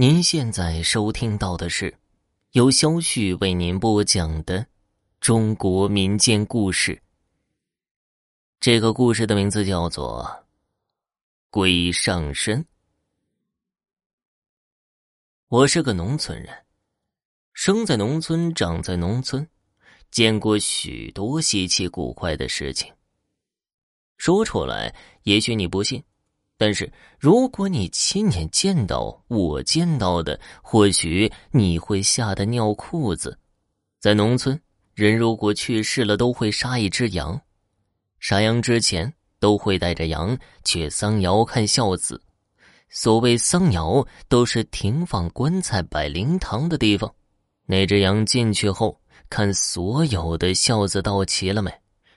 您现在收听到的是由肖旭为您播讲的中国民间故事。这个故事的名字叫做《鬼上身》。我是个农村人，生在农村，长在农村，见过许多稀奇古怪的事情。说出来，也许你不信。但是，如果你亲眼见到我见到的，或许你会吓得尿裤子。在农村，人如果去世了，都会杀一只羊。杀羊之前，都会带着羊去桑窑看孝子。所谓桑窑，都是停放棺材、摆灵堂的地方。那只羊进去后，看所有的孝子到齐了没？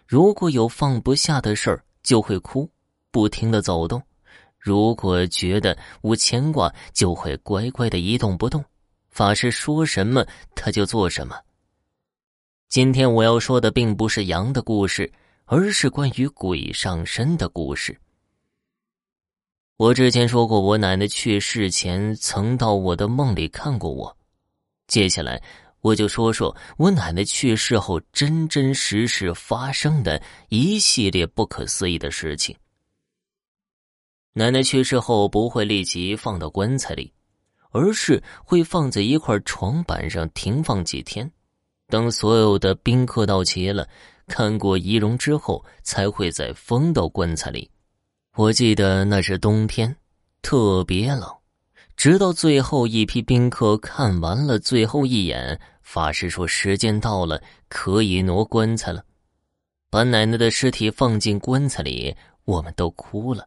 如果有放不下的事儿，就会哭，不停的走动。如果觉得无牵挂，就会乖乖的一动不动。法师说什么，他就做什么。今天我要说的并不是羊的故事，而是关于鬼上身的故事。我之前说过，我奶奶去世前曾到我的梦里看过我。接下来，我就说说我奶奶去世后真真实实发生的一系列不可思议的事情。奶奶去世后不会立即放到棺材里，而是会放在一块床板上停放几天，等所有的宾客到齐了，看过仪容之后，才会再封到棺材里。我记得那是冬天，特别冷，直到最后一批宾客看完了最后一眼，法师说时间到了，可以挪棺材了，把奶奶的尸体放进棺材里，我们都哭了。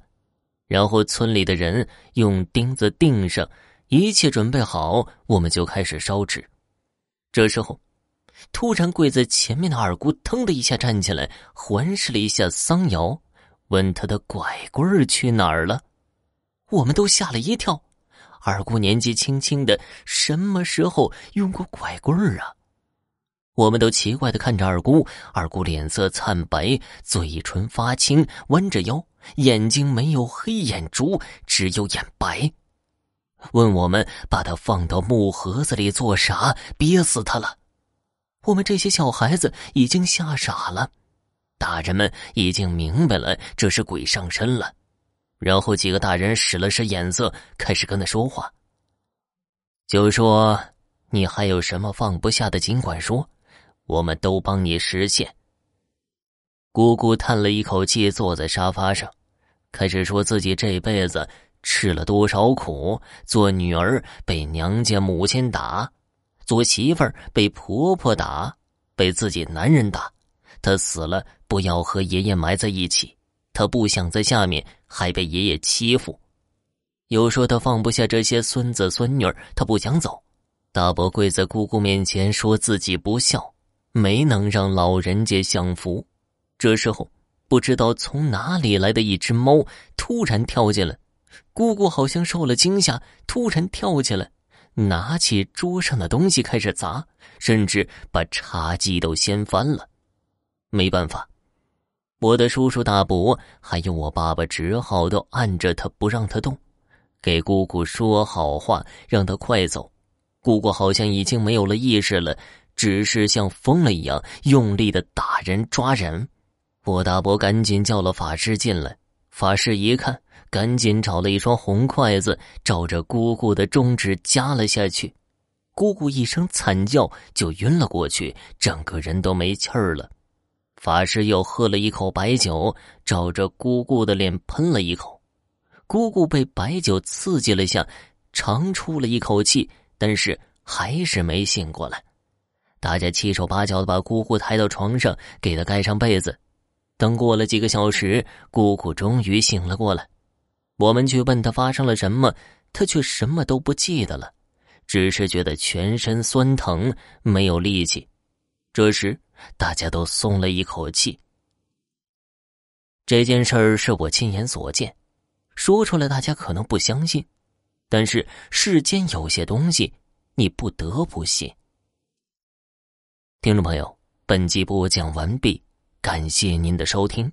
然后村里的人用钉子钉上，一切准备好，我们就开始烧纸。这时候，突然跪在前面的二姑腾的一下站起来，环视了一下桑瑶，问他的拐棍去哪儿了。我们都吓了一跳。二姑年纪轻轻的，什么时候用过拐棍啊？我们都奇怪的看着二姑，二姑脸色惨白，嘴唇发青，弯着腰。眼睛没有黑眼珠，只有眼白。问我们把它放到木盒子里做啥？憋死他了！我们这些小孩子已经吓傻了，大人们已经明白了这是鬼上身了。然后几个大人使了使眼色，开始跟他说话，就说：“你还有什么放不下的，尽管说，我们都帮你实现。”姑姑叹了一口气，坐在沙发上，开始说自己这辈子吃了多少苦：做女儿被娘家母亲打，做媳妇儿被婆婆打，被自己男人打。她死了，不要和爷爷埋在一起。她不想在下面，还被爷爷欺负。又说她放不下这些孙子孙女儿，她不想走。大伯跪在姑姑面前，说自己不孝，没能让老人家享福。这时候，不知道从哪里来的一只猫突然跳进来，姑姑好像受了惊吓，突然跳起来，拿起桌上的东西开始砸，甚至把茶几都掀翻了。没办法，我的叔叔大伯还有我爸爸只好都按着他不让他动，给姑姑说好话，让他快走。姑姑好像已经没有了意识了，只是像疯了一样用力的打人抓人。我大伯赶紧叫了法师进来，法师一看，赶紧找了一双红筷子，照着姑姑的中指夹了下去。姑姑一声惨叫，就晕了过去，整个人都没气儿了。法师又喝了一口白酒，照着姑姑的脸喷了一口。姑姑被白酒刺激了下，长出了一口气，但是还是没醒过来。大家七手八脚的把姑姑抬到床上，给她盖上被子。等过了几个小时，姑姑终于醒了过来。我们去问她发生了什么，她却什么都不记得了，只是觉得全身酸疼，没有力气。这时，大家都松了一口气。这件事儿是我亲眼所见，说出来大家可能不相信，但是世间有些东西你不得不信。听众朋友，本集播讲完毕。感谢您的收听。